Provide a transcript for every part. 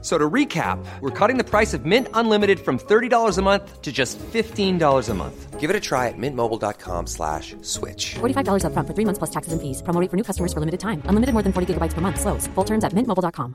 So to recap, we're cutting the price of Mint Unlimited from $30 a month to just $15 a month. Give it a try at mintmobile.com slash switch. $45 upfront for three months plus taxes and fees. Promo for new customers for limited time. Unlimited more than 40 gigabytes per month. Slows. Full terms at mintmobile.com.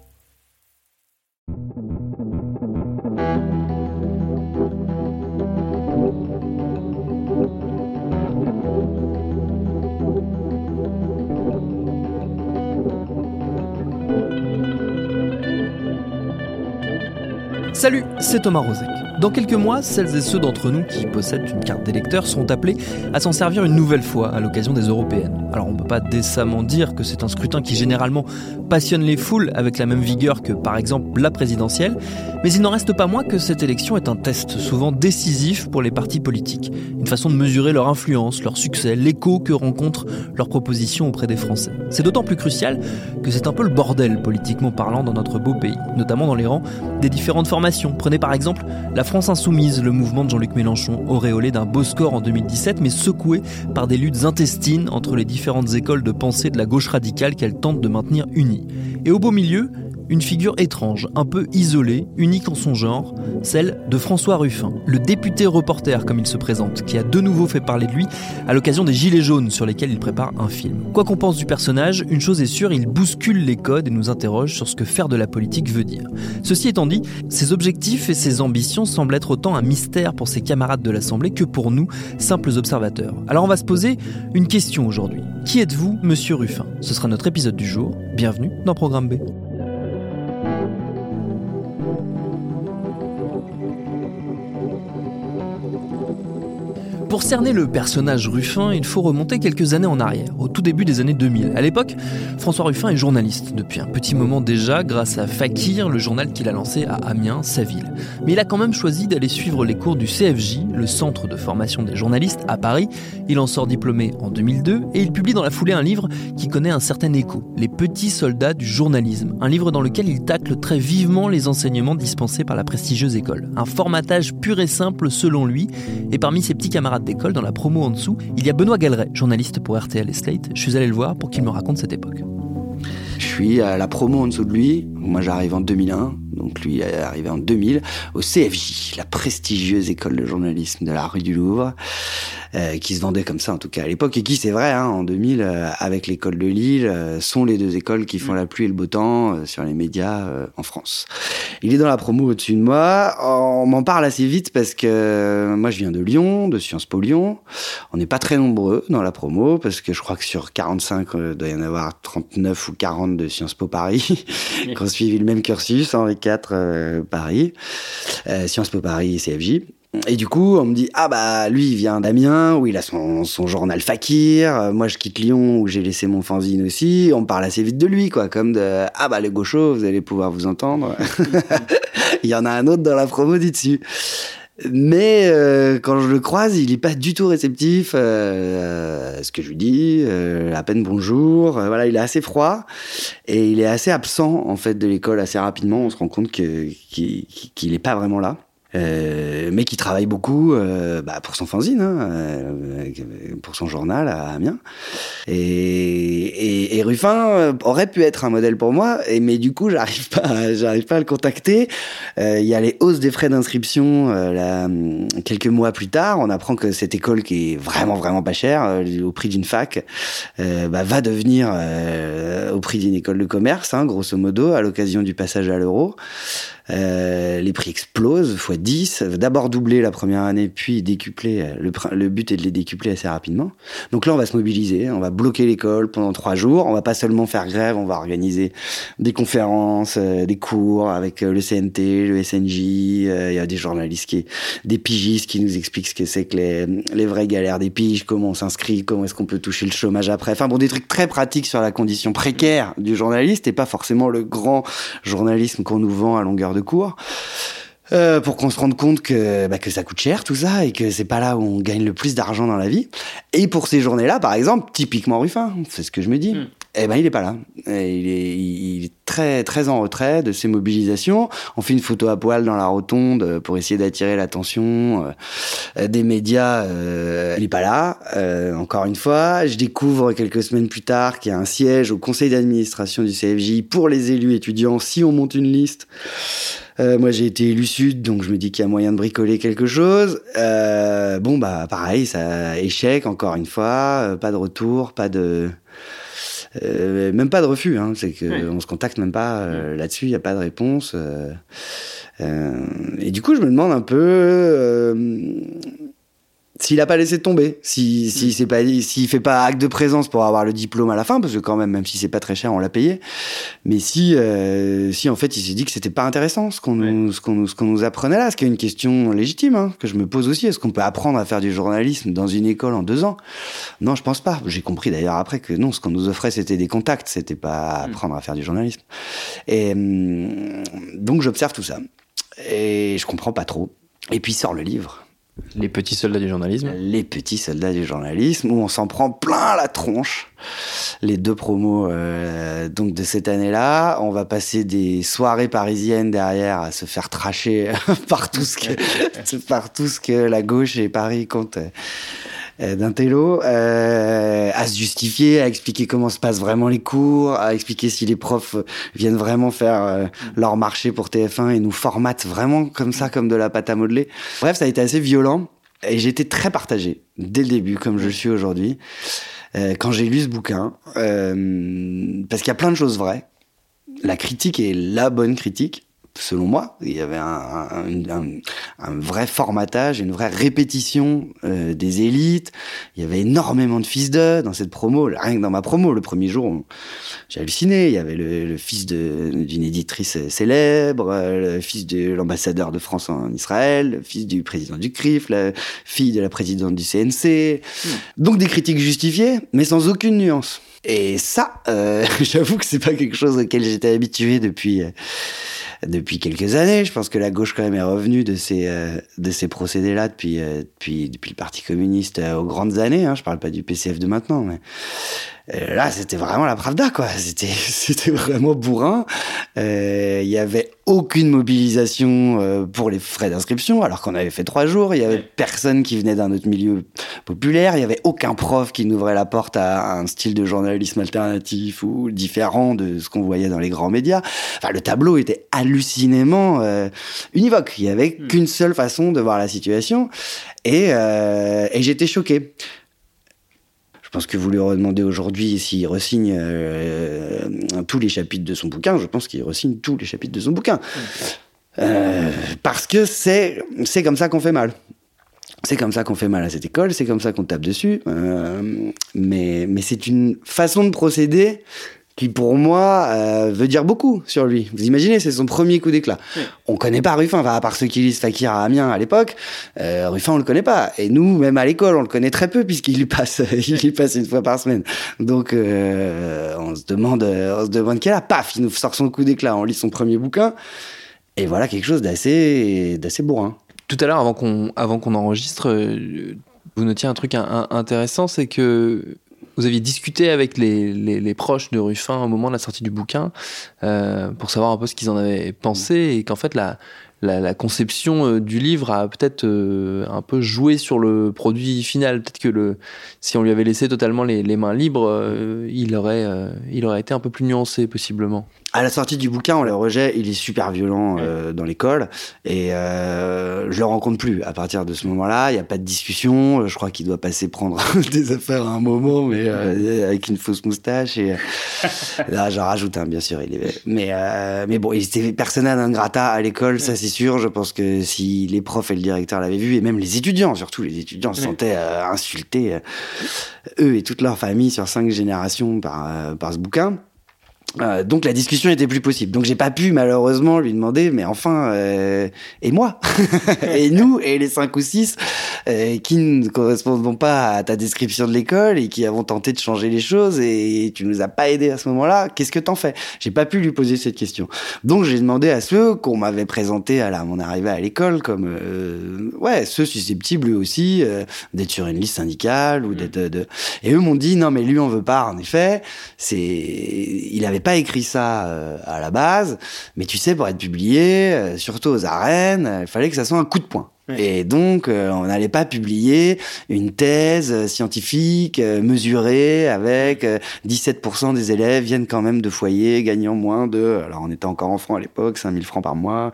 Salut, c'est Thomas Rozek. Dans quelques mois, celles et ceux d'entre nous qui possèdent une carte d'électeur sont appelés à s'en servir une nouvelle fois à l'occasion des européennes. Alors on ne peut pas décemment dire que c'est un scrutin qui généralement passionne les foules avec la même vigueur que par exemple la présidentielle, mais il n'en reste pas moins que cette élection est un test souvent décisif pour les partis politiques, une façon de mesurer leur influence, leur succès, l'écho que rencontrent leurs propositions auprès des Français. C'est d'autant plus crucial que c'est un peu le bordel politiquement parlant dans notre beau pays, notamment dans les rangs des différentes formations. Prenez par exemple la France Insoumise, le mouvement de Jean-Luc Mélenchon, auréolé d'un beau score en 2017, mais secoué par des luttes intestines entre les différentes écoles de pensée de la gauche radicale qu'elle tente de maintenir unies. Et au beau milieu, une figure étrange, un peu isolée, unique en son genre, celle de François Ruffin, le député reporter comme il se présente, qui a de nouveau fait parler de lui à l'occasion des Gilets jaunes sur lesquels il prépare un film. Quoi qu'on pense du personnage, une chose est sûre, il bouscule les codes et nous interroge sur ce que faire de la politique veut dire. Ceci étant dit, ses objectifs et ses ambitions semblent être autant un mystère pour ses camarades de l'Assemblée que pour nous, simples observateurs. Alors on va se poser une question aujourd'hui. Qui êtes-vous, monsieur Ruffin? Ce sera notre épisode du jour. Bienvenue dans Programme B. Pour cerner le personnage Ruffin, il faut remonter quelques années en arrière, au tout début des années 2000. À l'époque, François Ruffin est journaliste depuis un petit moment déjà, grâce à Fakir, le journal qu'il a lancé à Amiens, sa ville. Mais il a quand même choisi d'aller suivre les cours du CFJ, le centre de formation des journalistes, à Paris. Il en sort diplômé en 2002 et il publie dans la foulée un livre qui connaît un certain écho, Les petits soldats du journalisme. Un livre dans lequel il tacle très vivement les enseignements dispensés par la prestigieuse école. Un formatage pur et simple selon lui, et parmi ses petits camarades d'école, dans la promo en dessous, il y a Benoît Galeret, journaliste pour RTL et Slate. Je suis allé le voir pour qu'il me raconte cette époque. Je suis à la promo en dessous de lui. Moi, j'arrive en 2001. Donc lui est arrivé en 2000 au CFJ, la prestigieuse école de journalisme de la rue du Louvre, euh, qui se vendait comme ça en tout cas à l'époque et qui c'est vrai hein, en 2000 euh, avec l'école de Lille euh, sont les deux écoles qui font la pluie et le beau temps euh, sur les médias euh, en France. Il est dans la promo au-dessus de moi. On m'en parle assez vite parce que moi je viens de Lyon, de Sciences Po Lyon. On n'est pas très nombreux dans la promo parce que je crois que sur 45 il doit y en avoir 39 ou 40 de Sciences Po Paris qui ont suivi le même cursus Henri IV euh, Paris, euh, Sciences Po Paris CFJ. Et du coup, on me dit ah bah lui il vient d'Amiens où il a son, son journal Fakir. Euh, moi je quitte Lyon où j'ai laissé mon fanzine aussi. On parle assez vite de lui quoi, comme de ah bah les gauchos vous allez pouvoir vous entendre. il y en a un autre dans la promo dit dessus. Mais euh, quand je le croise, il est pas du tout réceptif euh, à ce que je lui dis, euh, à peine bonjour. Euh, voilà, il est assez froid et il est assez absent en fait de l'école assez rapidement. On se rend compte que qu'il qu'il est pas vraiment là. Euh, mais qui travaille beaucoup euh, bah, pour son fanzine, hein, euh, pour son journal à Amiens. Et, et, et, Ruffin aurait pu être un modèle pour moi, mais du coup, j'arrive pas, j'arrive pas à le contacter. Il y a les hausses des frais d'inscription là, quelques mois plus tard. On apprend que cette école qui est vraiment vraiment pas chère, au prix d'une fac, bah, va devenir au prix d'une école de commerce, hein, grosso modo, à l'occasion du passage à l'euro. Euh, les prix explosent, x 10. D'abord doubler la première année, puis décupler. Le, le, but est de les décupler assez rapidement. Donc là, on va se mobiliser, on va bloquer l'école pendant trois jours. On va pas seulement faire grève, on va organiser des conférences, euh, des cours avec euh, le CNT, le SNJ. Il y a des journalistes, qui, des pigistes qui nous expliquent ce que c'est que les, les vraies galères des piges, comment on s'inscrit, comment est-ce qu'on peut toucher le chômage après. Enfin bon, des trucs très pratiques sur la condition précaire du journaliste et pas forcément le grand journalisme qu'on nous vend à longueur de cours. Euh, pour qu'on se rende compte que, bah, que ça coûte cher tout ça et que c'est pas là où on gagne le plus d'argent dans la vie. Et pour ces journées-là, par exemple, typiquement Ruffin, c'est ce que je me dis. Mm. Eh ben, il est pas là. il, est, il est très, très en retrait de ses mobilisations. On fait une photo à poil dans la rotonde pour essayer d'attirer l'attention euh, des médias. Euh, il est pas là. Euh, encore une fois, je découvre quelques semaines plus tard qu'il y a un siège au conseil d'administration du CFJ pour les élus étudiants si on monte une liste. Euh, moi, j'ai été élu sud, donc je me dis qu'il y a moyen de bricoler quelque chose. Euh, bon, bah, pareil, ça échec encore une fois, pas de retour, pas de euh, même pas de refus, hein, c'est qu'on on se contacte même pas euh, là-dessus, il n'y a pas de réponse. Euh, et du coup, je me demande un peu s'il a pas laissé tomber, si, si hmm. pas, s'il fait pas acte de présence pour avoir le diplôme à la fin, parce que quand même, même si c'est pas très cher, on l'a payé. Mais si, euh, si en fait, il s'est dit que c'était pas intéressant ce qu'on nous, ce qu'on nous, ce qu'on nous apprenait là, ce qui est une question légitime hein, que je me pose aussi. Est-ce qu'on peut apprendre à faire du journalisme dans une école en deux ans? Non, je pense pas. J'ai compris d'ailleurs après que non, ce qu'on nous offrait, c'était des contacts, c'était pas hmm. apprendre à faire du journalisme. Et hum, donc j'observe tout ça et je comprends pas trop. Et puis sort le livre. Les petits soldats du journalisme. Les petits soldats du journalisme, où on s'en prend plein la tronche. Les deux promos euh, donc de cette année-là, on va passer des soirées parisiennes derrière à se faire tracher par tout ce que par tout ce que la gauche et Paris comptent d'un télo, euh, à se justifier, à expliquer comment se passent vraiment les cours, à expliquer si les profs viennent vraiment faire euh, leur marché pour TF1 et nous formatent vraiment comme ça, comme de la pâte à modeler. Bref, ça a été assez violent et j'étais très partagé dès le début, comme je suis aujourd'hui, quand j'ai lu ce bouquin, parce qu'il y a plein de choses vraies. La critique est la bonne critique, selon moi. Il y avait un, vrai formatage, une vraie répétition euh, des élites. Il y avait énormément de fils d'eux dans cette promo. Rien que dans ma promo, le premier jour, j'ai halluciné. Il y avait le, fils d'une éditrice célèbre, le fils de l'ambassadeur de France en Israël, le fils du président du CRIF, la fille de la présidente du CNC. Hmm. Donc des critiques justifiées, mais sans aucune nuance. Et ça, euh, j'avoue que c'est pas quelque chose auquel j'étais habitué depuis... Euh, depuis quelques années. Je pense que la gauche quand même est revenue de ces euh, de ces procédés-là depuis, euh, depuis depuis le Parti communiste aux grandes années. Hein. Je parle pas du PCF de maintenant, mais euh, là, c'était vraiment la Pravda, quoi. C'était, c'était vraiment bourrin. Il euh, y avait aucune mobilisation euh, pour les frais d'inscription, alors qu'on avait fait trois jours. Il y avait personne qui venait d'un autre milieu populaire. Il y avait aucun prof qui n'ouvrait la porte à un style de journalisme alternatif ou différent de ce qu'on voyait dans les grands médias. Enfin, le tableau était hallucinément univoque. Il y avait hmm. qu'une seule façon de voir la situation. Et, et j'étais choqué. Je pense que vous lui redemandez aujourd'hui s'il resigne euh, tous les chapitres de son bouquin. Je pense qu'il resigne tous les chapitres de son bouquin. Euh, parce que c'est c'est comme ça qu'on fait mal. C'est comme ça qu'on fait mal à cette école, c'est comme ça qu'on tape dessus. Euh, mais mais c'est une façon de procéder qui pour moi euh, veut dire beaucoup sur lui. Vous imaginez, c'est son premier coup d'éclat. On connaît pas Ruffin, enfin, à part ceux qui lisent Fakir à Amiens à l'époque, euh, Ruffin on le connaît pas. Et nous, même à l'école, on le connaît très peu puisqu'il y passe, il passe une fois par semaine. Donc euh, on se demande, on se demande quel a. Paf, il nous sort son coup d'éclat, on lit son premier bouquin. Et voilà quelque chose d'assez, d'assez bourrin. Tout à l'heure, avant qu'on, avant qu'on enregistre, vous notiez un truc intéressant, c'est que vous aviez discuté avec les, proches de Ruffin au moment de la sortie du bouquin euh, pour savoir un peu ce qu'ils en avaient pensé et qu'en fait la, conception euh, du livre a peut-être euh, un peu joué sur le produit final. Peut-être que si on lui avait laissé totalement les, mains libres, il aurait été un peu plus nuancé, possiblement. À la sortie du bouquin, le rejet, il est super violent dans l'école et je le rencontre plus. À partir de ce moment-là, il n'y a pas de discussion. Je crois qu'il doit passer prendre des affaires à un moment, mais avec une fausse moustache. Et là, j'en rajoute un, bien sûr. Il est... Mais mais bon, il était personnel d'un grata à l'école, ça c'est sûr. Je pense que si les profs et le directeur l'avaient vu, et même les étudiants, surtout les étudiants, se sentaient euh, insultés, euh, eux et toute leur famille sur cinq générations par, euh, par ce bouquin. Euh, donc la discussion était plus possible. Donc j'ai pas pu malheureusement lui demander, mais enfin, euh, et moi, et nous, et les cinq ou six euh, qui ne correspondent pas à ta description de l'école et qui avons tenté de changer les choses et tu nous as pas aidé à ce moment-là. Qu'est-ce que t'en fais? J'ai pas pu lui poser cette question. Donc j'ai demandé à ceux qu'on m'avait présentés à la, mon arrivée à l'école comme euh, ouais ceux susceptibles eux aussi euh, d'être sur une liste syndicale ou mmh. d'être de... et eux m'ont dit non mais lui on veut pas. En effet, c'est il avait pas écrit ça euh, à la base, mais tu sais, pour être publié, euh, surtout aux arènes, il fallait que ça soit un coup de poing. Et donc, euh, on n'allait pas publier une thèse scientifique mesurée avec 17% des élèves viennent quand même de foyers gagnant moins de, alors on était encore enfant à l'époque, 5000 francs par mois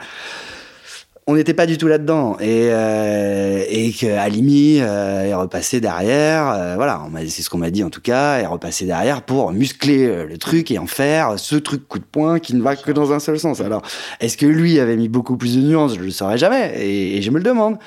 on n'était pas du tout là-dedans. Et euh, et que Alimi euh, est repassé derrière euh, voilà c'est ce qu'on m'a dit en tout cas est repassé derrière pour muscler euh, le truc et en faire ce truc coup de poing qui ne va que dans un seul sens. Alors est-ce que lui avait mis beaucoup plus de nuances? Je le saurais jamais et, et je me le demande.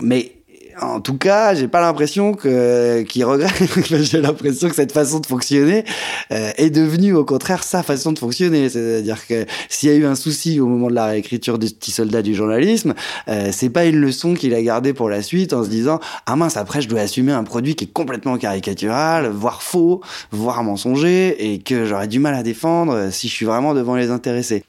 Mais en tout cas, j'ai pas l'impression que qu'il regrette. j'ai l'impression que cette façon de fonctionner euh, est devenue au contraire sa façon de fonctionner. C'est-à-dire que s'il y a eu un souci au moment de la réécriture du petit soldat du journalisme, euh, c'est pas une leçon qu'il a gardée pour la suite en se disant ah mince après je dois assumer un produit qui est complètement caricatural, voire faux, voire mensonger et que j'aurais du mal à défendre si je suis vraiment devant les intéressés.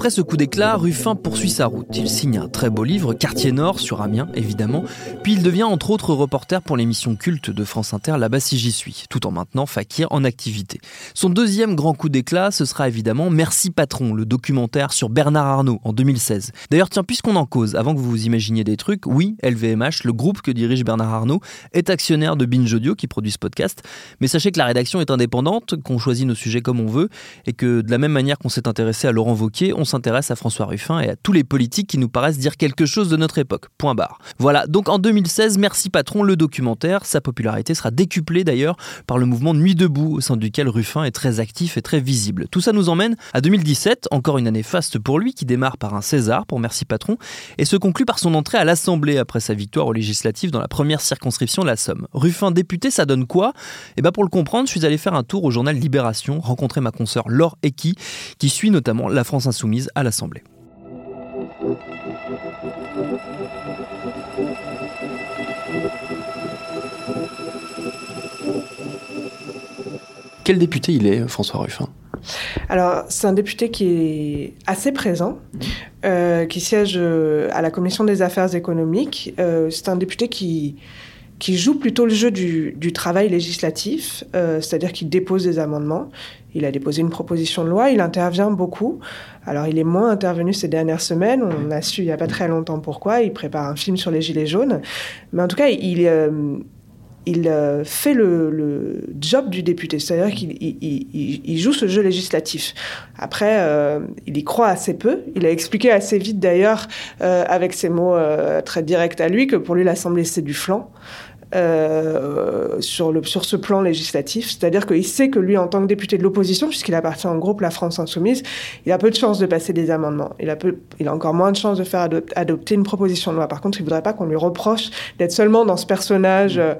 Après ce coup d'éclat, Ruffin poursuit sa route. Il signe un très beau livre, Quartier Nord, sur Amiens, évidemment. Puis il devient entre autres reporter pour l'émission culte de France Inter, Là-bas si j'y suis, tout en maintenant Fakir en activité. Son deuxième grand coup d'éclat, ce sera évidemment Merci Patron, le documentaire sur Bernard Arnault en 2016. D'ailleurs, tiens, puisqu'on en cause, avant que vous vous imaginiez des trucs, oui, LVMH, le groupe que dirige Bernard Arnault, est actionnaire de Binge Audio qui produit ce podcast. Mais sachez que la rédaction est indépendante, qu'on choisit nos sujets comme on veut, et que de la même manière qu'on s'est intéressé à Laurent Wauquiez, on s'intéresse à François Ruffin et à tous les politiques qui nous paraissent dire quelque chose de notre époque. Point barre. Voilà, donc en 2016, Merci Patron, le documentaire, sa popularité sera décuplée d'ailleurs par le mouvement Nuit debout, au sein duquel Ruffin est très actif et très visible. Tout ça nous emmène à 2017, encore une année faste pour lui, qui démarre par un César pour Merci Patron, et se conclut par son entrée à l'Assemblée après sa victoire aux législatives dans la première circonscription de la Somme. Ruffin député, ça donne quoi? Et eh bien pour le comprendre, je suis allé faire un tour au journal Libération, rencontrer ma consoeur Laure Eki, qui suit notamment la France Insoumise à l'Assemblée. Quel député il est, François Ruffin? Alors, c'est un député qui est assez présent, euh, qui siège euh, à la Commission des affaires économiques. Euh, c'est un député qui, qui joue plutôt le jeu du, travail législatif, c'est-à-dire qu'il dépose des amendements. Il a déposé une proposition de loi, il intervient beaucoup. Alors, il est moins intervenu ces dernières semaines. On a su il n'y a pas très longtemps pourquoi. Il prépare un film sur les Gilets jaunes. Mais en tout cas, il, euh, euh, fait le, job du député. C'est-à-dire qu'il il, joue ce jeu législatif. Après, euh, il y croit assez peu. Il a expliqué assez vite, d'ailleurs, avec ses mots très directs à lui, que pour lui, l'Assemblée, c'est du flanc. Euh, sur, le, sur ce plan législatif. C'est-à-dire qu'il sait que lui, en tant que député de l'opposition, puisqu'il appartient au groupe La France Insoumise, il a peu de chances de passer des amendements. Il a, peu, il a encore moins de chances de faire adopter une proposition de loi. Par contre, il ne voudrait pas qu'on lui reproche d'être seulement dans ce personnage. Euh,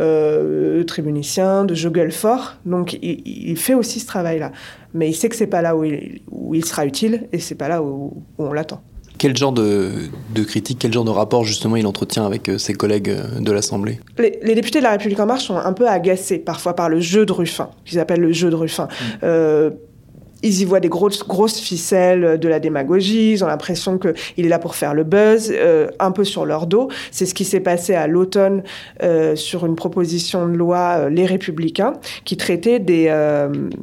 euh, tribunicien, de jeu gueule fort. Donc il, fait aussi ce travail-là. Mais il sait que c'est pas là où il, où il, sera utile et c'est pas là où on l'attend. Quel genre de, de, critique, quel genre de rapport justement il entretient avec euh, ses collègues euh, de l'Assemblée? Les, députés de La République En Marche sont un peu agacés parfois par le jeu de Ruffin, qu'ils appellent le jeu de Ruffin. Mm. Euh, ils y voient des grosses, ficelles de la démagogie, ils ont l'impression qu'il est là pour faire le buzz, euh, un peu sur leur dos. C'est ce qui s'est passé à l'automne euh, sur une proposition de loi, euh, Les Républicains, qui traitait des,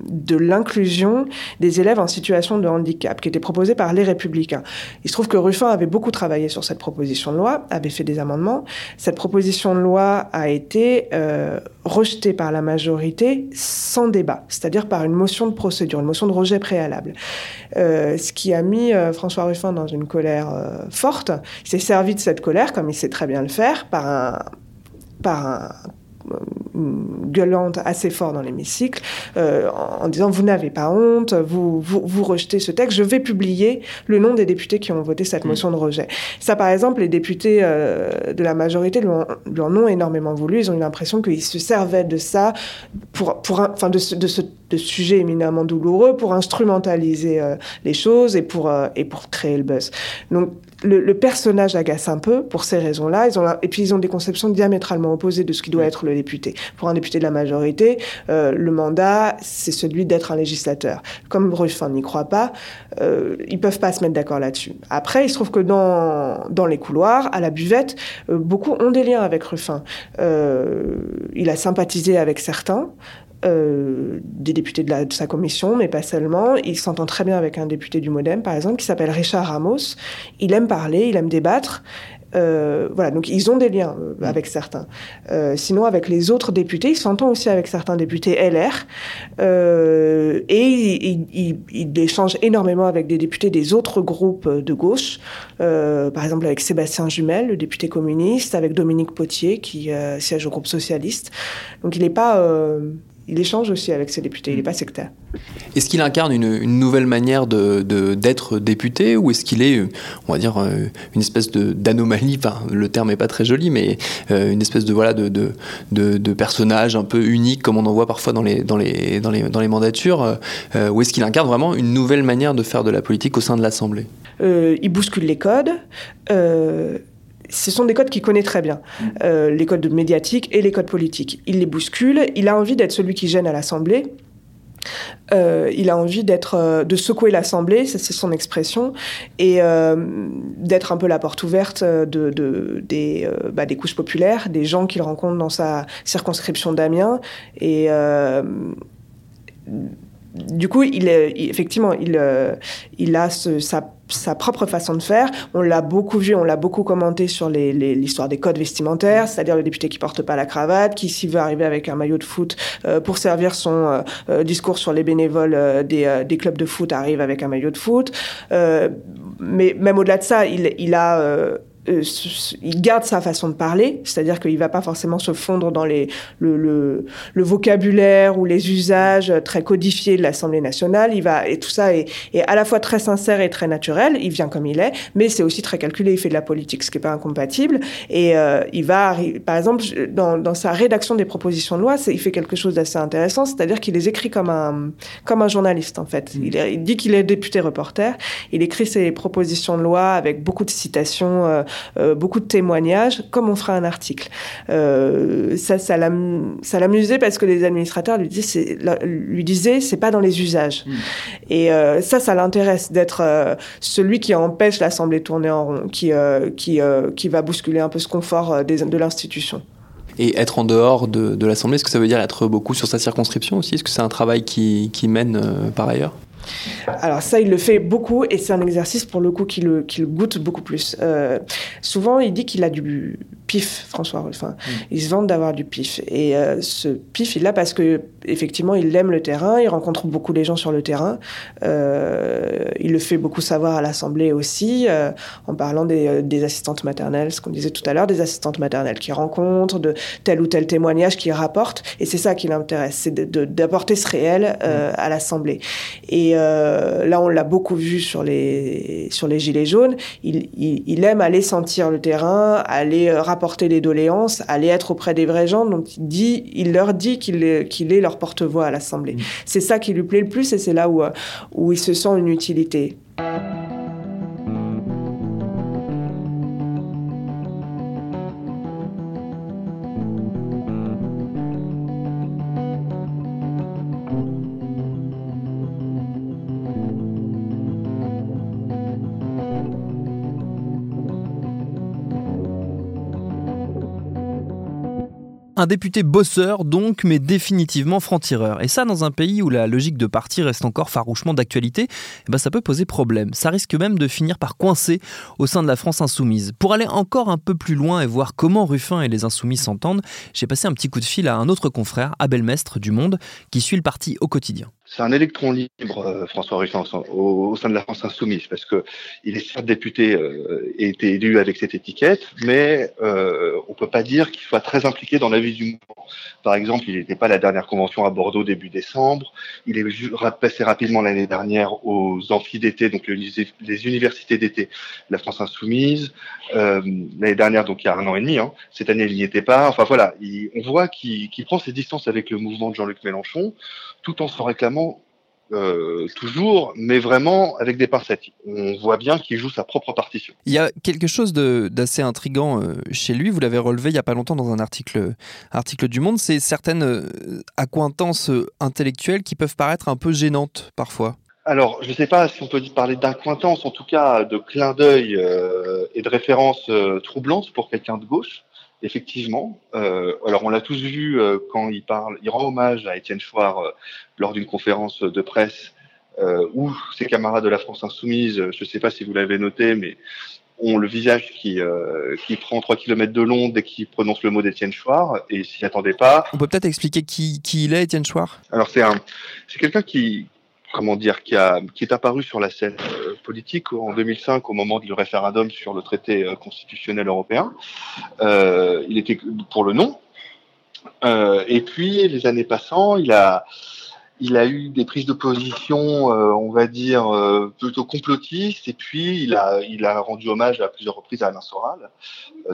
de l'inclusion des élèves en situation de handicap, qui était proposée par Les Républicains. Il se trouve que Ruffin avait beaucoup travaillé sur cette proposition de loi, avait fait des amendements. Cette proposition de loi a été rejetée par la majorité sans débat, c'est-à-dire par une motion de procédure, une motion de rejet préalable. Euh, ce qui a mis euh, François Ruffin dans une colère euh, forte. Il s'est servi de cette colère, comme il sait très bien le faire, par un, par un une gueulante assez fort dans l'hémicycle euh, en, en disant vous n'avez pas honte, vous, vous, vous rejetez ce texte, je vais publier le nom des députés qui ont voté cette motion de rejet. Ça, par exemple, les députés euh, de la majorité lui, en ont énormément voulu. Ils ont eu l'impression qu'ils se servaient de ça, pour, pour un- de ce, de ce de ce sujet éminemment douloureux, pour instrumentaliser euh, les choses et pour, euh, et pour créer le buzz. Donc le, le personnage agace un peu pour ces raisons-là. Ils ont la- et puis ils ont des conceptions diamétralement opposées de ce qui doit être le député. Pour un député de la majorité, euh, le mandat c'est celui d'être un législateur. Comme Ruffin n'y croit pas, euh, ils peuvent pas se mettre d'accord là-dessus. Après, il se trouve que dans dans les couloirs, à la buvette, euh, beaucoup ont des liens avec Ruffin. Il a sympathisé avec certains euh, des députés de, la- de sa commission, mais pas seulement. Il s'entend très bien avec un député du Modem, par exemple, qui s'appelle Richard Ramos. Il aime parler, il aime débattre. Euh, voilà, donc ils ont des liens euh, avec certains. Euh, sinon, avec les autres députés, il s'entend aussi avec certains députés LR. Euh, et il, il- il- il échange énormément avec des députés des autres groupes de gauche. Par exemple, avec Sébastien Jumel, le député communiste, avec Dominique Potier, qui siège au groupe socialiste. Donc il n'est pas... il échange aussi avec ses députés, il n'est pas sectaire. Est-ce qu'il incarne une, une nouvelle manière de, de- d'être député ou est-ce qu'il est, euh, on va dire, euh, une espèce d'anomalie, enfin, le terme n'est pas très joli, mais euh, une espèce de, voilà, de, de, de, de personnage un peu unique comme on en voit parfois dans les, dans les, dans les, dans les mandatures euh, ou est-ce qu'il incarne vraiment une nouvelle manière de faire de la politique au sein de l'Assemblée? Euh, il bouscule les codes. Ce sont des codes qu'il connaît très bien, Euh, les codes médiatiques et les codes politiques. Il les bouscule. Il a envie d'être celui qui gêne à l'Assemblée. Euh, il a envie d'être, euh, de secouer l'Assemblée, c'est son expression, et euh, d'être un peu la porte ouverte de, de- des, bah, des couches populaires, des gens qu'il rencontre dans sa circonscription d'Amiens, et du coup, il effectivement, il, euh, il a ce- sa, sa propre façon de faire. On l'a beaucoup vu, on l'a beaucoup commenté sur les- les- l'histoire des codes vestimentaires, c'est-à-dire le député qui porte pas la cravate, qui s'il veut arriver avec un maillot de foot euh, pour servir son euh, euh, discours sur les bénévoles euh, des, euh, des clubs de foot arrive avec un maillot de foot. Mais même au-delà de ça, il, il a euh, il garde sa façon de parler, c'est-à-dire qu'il va pas forcément se fondre dans les, le, le, le vocabulaire ou les usages très codifiés de l'Assemblée nationale. Il va et tout ça est, est à la fois très sincère et très naturel. Il vient comme il est, mais c'est aussi très calculé. Il fait de la politique, ce qui est pas incompatible. Et euh, il va, par exemple, dans, dans sa rédaction des propositions de loi, il fait quelque chose d'assez intéressant, c'est-à-dire qu'il les écrit comme un comme un journaliste en fait. Il, il dit qu'il est député reporter. Il écrit ses propositions de loi avec beaucoup de citations. euh, beaucoup de témoignages, comme on ferait un article. Euh, ça, ça l'am- ça l'amusait parce que les administrateurs lui disaient, lui disaient, c'est pas dans les usages. Et euh, ça, ça l'intéresse d'être euh, celui qui empêche l'Assemblée de tourner en rond, qui, euh, qui, euh, qui va bousculer un peu ce confort euh, des- de l'institution. Et être en dehors de, de l'Assemblée, est-ce que ça veut dire être beaucoup sur sa circonscription aussi? Est-ce que c'est un travail qui, qui mène euh, par ailleurs? Alors ça, il le fait beaucoup et c'est un exercice pour le coup qu'il le, qu'il goûte beaucoup plus. Euh, souvent, il dit qu'il a du pif, François Ruffin. Il se vante d'avoir du pif. Et euh, ce pif, il l'a parce que effectivement, il aime le terrain, il rencontre beaucoup les gens sur le terrain. Euh, il le fait beaucoup savoir à l'Assemblée aussi, en parlant des, des assistantes maternelles, ce qu'on disait tout à l'heure, des assistantes maternelles qui rencontrent, de tel ou tel témoignage qui rapportent. Et c'est ça qui l'intéresse, c'est d'apporter ce réel euh, à l'Assemblée. Et euh, là, on l'a beaucoup vu sur les, sur les Gilets jaunes. Il, il, il aime aller sentir le terrain, aller euh, rapporter les doléances, aller être auprès des vrais gens. Donc, il, dit, il leur dit qu'il est, qu'il est leur porte-voix à l'Assemblée. C'est ça qui lui plaît le plus et c'est là où, euh, où il se sent une utilité. Un député bosseur donc, mais définitivement franc-tireur. Et ça, dans un pays où la logique de parti reste encore farouchement d'actualité, eh ben ça peut poser problème. Ça risque même de finir par coincer au sein de la France insoumise. Pour aller encore un peu plus loin et voir comment Ruffin et les insoumis s'entendent, j'ai passé un petit coup de fil à un autre confrère, Abel Mestre du Monde, qui suit le parti au quotidien c'est un électron libre, euh, François Ruffin, au, sein de la France insoumise, parce que il est certes député euh, et été élu avec cette étiquette, mais euh, on peut pas dire qu'il soit très impliqué dans la vie du mouvement. Par exemple, il n'était pas à la dernière convention à Bordeaux début décembre. Il est passé rapidement l'année dernière aux amphis d'été, donc les universités d'été la France insoumise. Euh, l'année dernière, donc il y a un an et demi. Hein. Cette année, il n'y était pas. Enfin voilà, on voit qu'il prend ses distances avec le mouvement de Jean-Luc Mélenchon, tout en se réclamant euh, toujours, mais vraiment avec des pincettes. On voit bien qu'il joue sa propre partition. Il y a quelque chose d'assez intrigant euh, chez lui, vous l'avez relevé il n'y a pas longtemps dans un article, article du Monde, c'est certaines euh, accointances intellectuelles qui peuvent paraître un peu gênantes parfois. Alors, je ne sais pas si on peut parler d'accointance, en tout cas de clin d'œil et de références troublantes pour quelqu'un de gauche effectivement. Euh, alors on l'a tous vu euh, quand il parle, il rend hommage à Étienne Chouard euh, lors d'une conférence de presse où ses camarades de la France insoumise, je ne sais pas si vous l'avez noté, mais ont le visage qui, qui prend 3 km de long dès qu'il prononce le mot d'Étienne Chouard et s'y attendait pas. On peut peut-être expliquer qui, qui il est, Étienne Chouard? Alors c'est quelqu'un qui, comment dire, qui, a, qui est apparu sur la scène euh, politique en 2005 au moment du référendum sur le traité euh, constitutionnel européen. Euh, il était pour le non. Et puis, les années passant, il a, il a eu des prises de position, on va dire, plutôt complotistes. Et puis, il a, il a rendu hommage à plusieurs reprises à Alain Soral,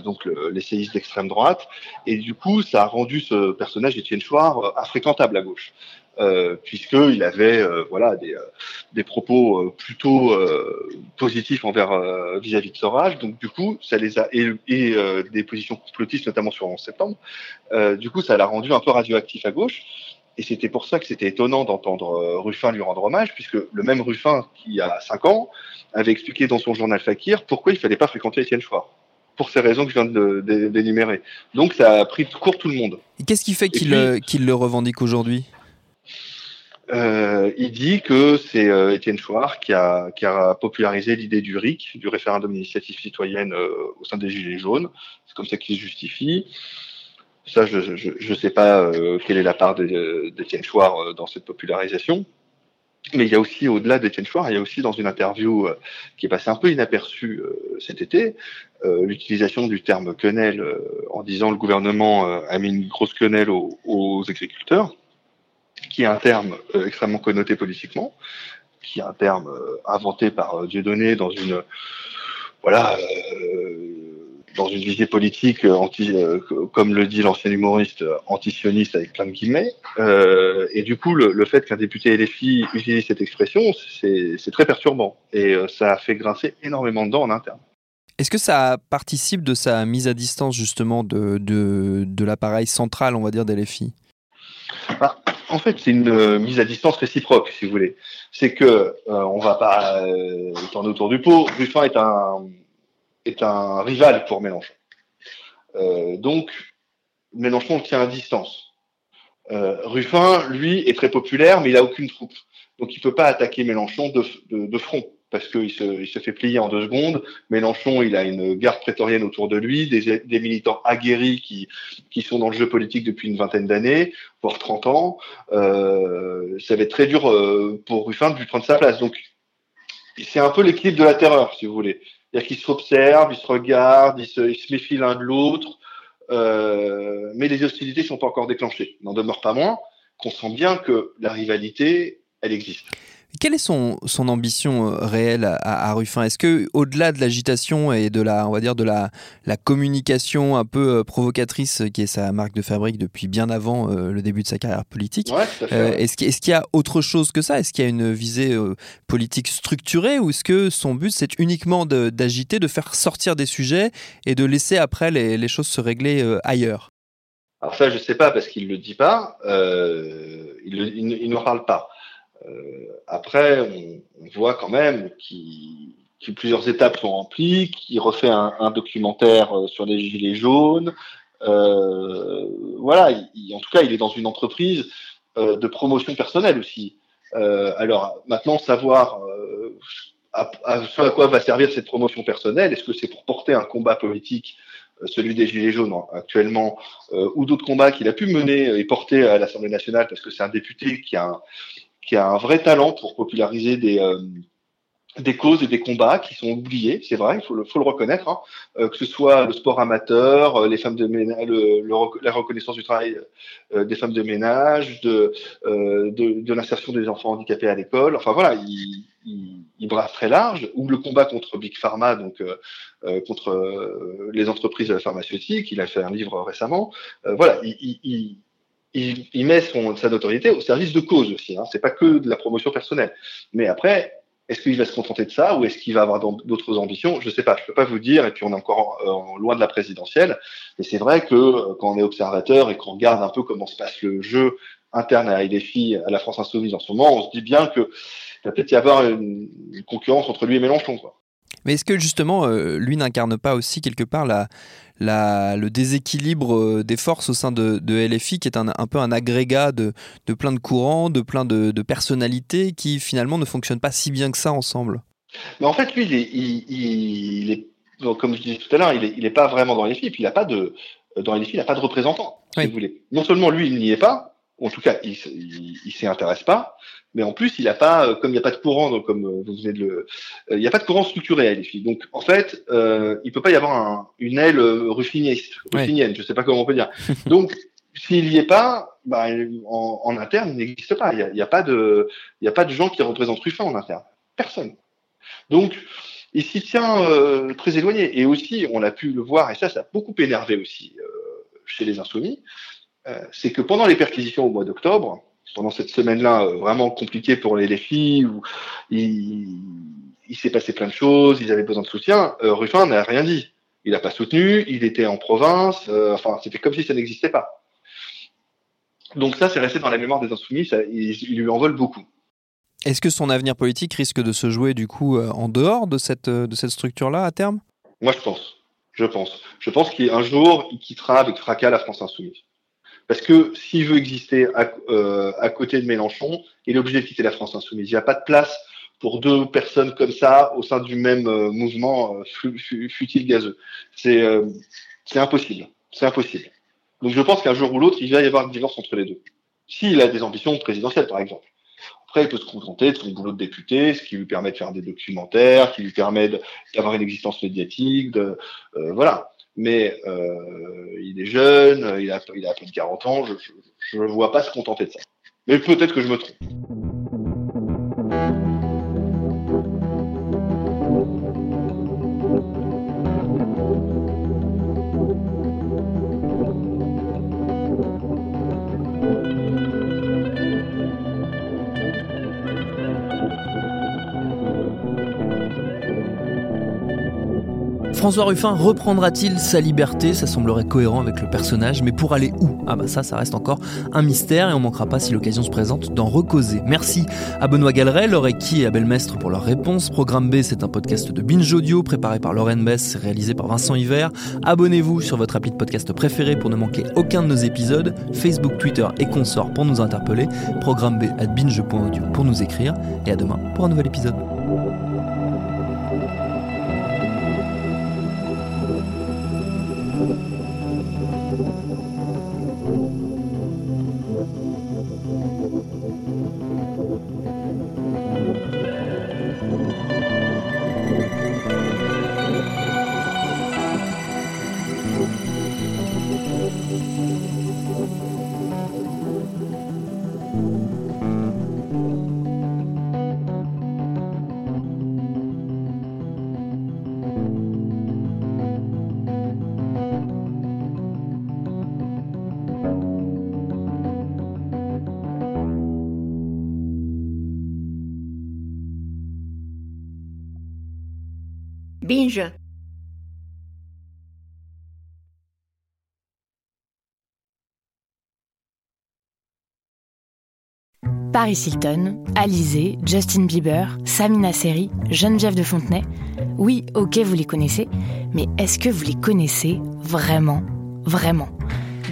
donc l'essayiste d'extrême droite. Et du coup, ça a rendu ce personnage, Étienne Chouard, infréquentable à gauche euh, puisqu'il avait euh, voilà des, euh, des propos euh, plutôt positifs envers vis-à-vis de Soral. Donc du coup, ça les a et, et des positions complotistes, notamment sur 11 septembre. du coup, ça l'a rendu un peu radioactif à gauche. Et c'était pour ça que c'était étonnant d'entendre Ruffin lui rendre hommage, puisque le même Ruffin, qui a 5 ans, avait expliqué dans son journal Fakir pourquoi il fallait pas fréquenter Étienne Chouard pour ces raisons que je viens d'énumérer. Donc ça a pris de court tout le monde. Qu'est-ce qui fait qu'il qu le revendique aujourd'hui? Euh, il dit que c'est euh, Étienne Chouard qui a, popularisé l'idée du RIC, du référendum d'initiative citoyenne euh, au sein des Gilets jaunes. C'est comme ça qu'il justifie. Ça, je ne sais pas quelle est la part d'Étienne Chouard dans cette popularisation. Mais il y a aussi, au-delà d'Étienne Chouard, il y a aussi dans une interview qui est passée un peu inaperçue cet été, l'utilisation du terme quenelle en disant le gouvernement a mis une grosse quenelle aux, aux agriculteurs qui est un terme euh, extrêmement connoté politiquement, qui est un terme euh, inventé par euh, Dieudonné dans une voilà dans une visée politique anti, comme le dit l'ancien humoriste, antisioniste avec plein de guillemets. Euh, et du coup, le, le fait qu'un député LFI utilise cette expression, c'est très perturbant. Et ça a fait grincer énormément de dents en interne. Est-ce que ça participe de sa mise à distance justement de, de, de l'appareil central, on va dire, d'LFI bah, en fait, c'est une euh, mise à distance réciproque, si vous voulez. C'est que euh, on va pas euh, tourner autour du pot. Ruffin est un est un rival pour Mélenchon. Euh, donc Mélenchon tient à distance. Euh, Ruffin, lui, est très populaire, mais il a aucune troupe. Donc il peut pas attaquer Mélenchon de, de front parce qu'il se, fait plier en deux secondes. Mélenchon, il a une garde prétorienne autour de lui, des, militants aguerris qui, sont dans le jeu politique depuis une vingtaine d'années, voire 30 ans. Euh, ça va être très dur euh, pour Ruffin de lui prendre sa place. Donc, c'est un peu l'équilibre de la terreur, si vous voulez. C'est-à-dire qu'ils s'observent, ils se regardent, ils se, méfient l'un de l'autre, euh, mais les hostilités sont pas encore déclenchées. N'en demeure pas moins qu'on sent bien que la rivalité, elle existe. Quelle est son, son ambition euh, réelle à, à Ruffin? Est-ce que, au-delà de l'agitation et de la, on va dire, de la, la communication un peu euh, provocatrice qui est sa marque de fabrique depuis bien avant euh, le début de sa carrière politique, ouais, euh, est-ce qu'il est y a autre chose que ça? Est-ce qu'il y a une visée politique structurée ou est-ce que son but c'est uniquement d'agiter, de, de, faire sortir des sujets et de laisser après les, les choses se régler ailleurs? Alors ça, je sais pas parce qu'il le dit pas, il, il n'en parle pas. Euh, après, on, voit quand même qu'il qu plusieurs étapes sont remplies, qu'il refait un, documentaire euh, sur les gilets jaunes, voilà, en tout cas, il est dans une entreprise de promotion personnelle aussi. alors maintenant, savoir à, à, quoi va servir cette promotion personnelle, est-ce que c'est pour porter un combat politique celui des Gilets jaunes actuellement, ou d'autres combats qu'il a pu mener et porter à l'Assemblée nationale, parce que c'est un député qui a un, qui a un vrai talent pour populariser des, euh, des causes et des combats qui sont oubliés, c'est vrai, il faut le, faut le reconnaître, hein. euh, que ce soit le sport amateur, euh, les femmes de ménage, la reconnaissance du travail des femmes de ménage, de, de, l'insertion des enfants handicapés à l'école. Enfin voilà, il, il, brasse très large. Ou le combat contre Big Pharma, donc contre les entreprises pharmaceutiques. Il a fait un livre récemment. voilà, il, il, met son, sa notoriété au service de cause aussi. Hein. C'est pas que de la promotion personnelle. Mais après, est-ce qu'il va se contenter de ça ou est-ce qu'il va avoir d'autres ambitions? Je sais pas. Je peux pas vous dire. Et puis on est encore euh, loin de la présidentielle. Et c'est vrai que euh, quand on est observateur et qu'on regarde un peu comment se passe le jeu interne à filles à la France Insoumise en ce moment, on se dit bien que il va peut-être y avoir une, concurrence entre lui et Mélenchon. Quoi. Mais est-ce que justement, euh, lui n'incarne pas aussi quelque part la, le déséquilibre euh, des forces au sein de, LFI, qui est un, peu un agrégat de, plein de courants, de plein de, personnalités qui finalement ne fonctionnent pas si bien que ça ensemble? Mais en fait, lui, il est, comme je disais tout à l'heure, il n'est pas vraiment dans LFI, et puis il n'a pas de, dans LFI, il n'a pas de représentant, si vous voulez. Non seulement lui, il n'y est pas, en tout cas, il, il, s'y intéresse pas, mais en plus, il n'a pas, euh, comme il n'y a pas de courant, donc comme euh, vous venez de le, euh, il n'y a pas de courant structuré à LFI. Donc, en fait, euh, il peut pas y avoir un, une aile ruffinienne, ruffinienne, je sais pas comment on peut dire. Donc, s'il n'y est pas, bah, en, en, interne, il n'existe pas. Il n'y a, y a, pas de, il y a pas de gens qui représentent Ruffin en interne. Personne. Donc, il s'y tient euh, très éloigné. Et aussi, on a pu le voir, et ça, ça a beaucoup énervé aussi euh, chez les Insoumis, euh, c'est que pendant les perquisitions au mois d'octobre, pendant cette semaine-là euh, vraiment compliquée pour les, filles, où il, s'est passé plein de choses, ils avaient besoin de soutien, euh, Ruffin n'a rien dit. Il n'a pas soutenu, il était en province, enfin, c'était comme si ça n'existait pas. Donc ça, c'est resté dans la mémoire des insoumis, ça, il, lui en vole beaucoup. Est-ce que son avenir politique risque de se jouer du coup en dehors de cette, de cette structure-là à terme? Moi, je pense. Je pense. Je pense qu'un jour, il quittera avec fracas la France insoumise. Parce que s'il veut exister à, euh, à, côté de Mélenchon, il est obligé de quitter la France insoumise. Il n'y a pas de place pour deux personnes comme ça au sein du même euh, mouvement, euh, fut-il gazeux. C'est euh, impossible. C'est impossible. Donc je pense qu'un jour ou l'autre, il va y avoir une divorce entre les deux. S'il a des ambitions présidentielles, par exemple. Après, il peut se contenter de son boulot de député, ce qui lui permet de faire des documentaires, qui lui permet d'avoir une existence médiatique. De, voilà mais euh, il est jeune, il a, il a à peine 40 ans, je ne vois pas se contenter de ça. Mais peut-être que je me trompe. François Ruffin reprendra-t-il sa liberté? Ça semblerait cohérent avec le personnage, mais pour aller où? Ah bah ça, ça reste encore un mystère et on manquera pas si l'occasion se présente d'en recauser. Merci à Benoît Galeret, Laureki et Abel Mestre pour leurs réponses. Programme B, c'est un podcast de Binge Audio préparé par Lauren Bess, réalisé par Vincent Hiver. Abonnez-vous sur votre appli de podcast préféré pour ne manquer aucun de nos épisodes. Facebook, Twitter et consorts pour nous interpeller. Programme B at binge.audio pour nous écrire. Et à demain pour un nouvel épisode. Binge. Paris Hilton, Alizé, Justin Bieber, Samina Seri, Geneviève de Fontenay. Oui, ok, vous les connaissez, mais est-ce que vous les connaissez vraiment vraiment?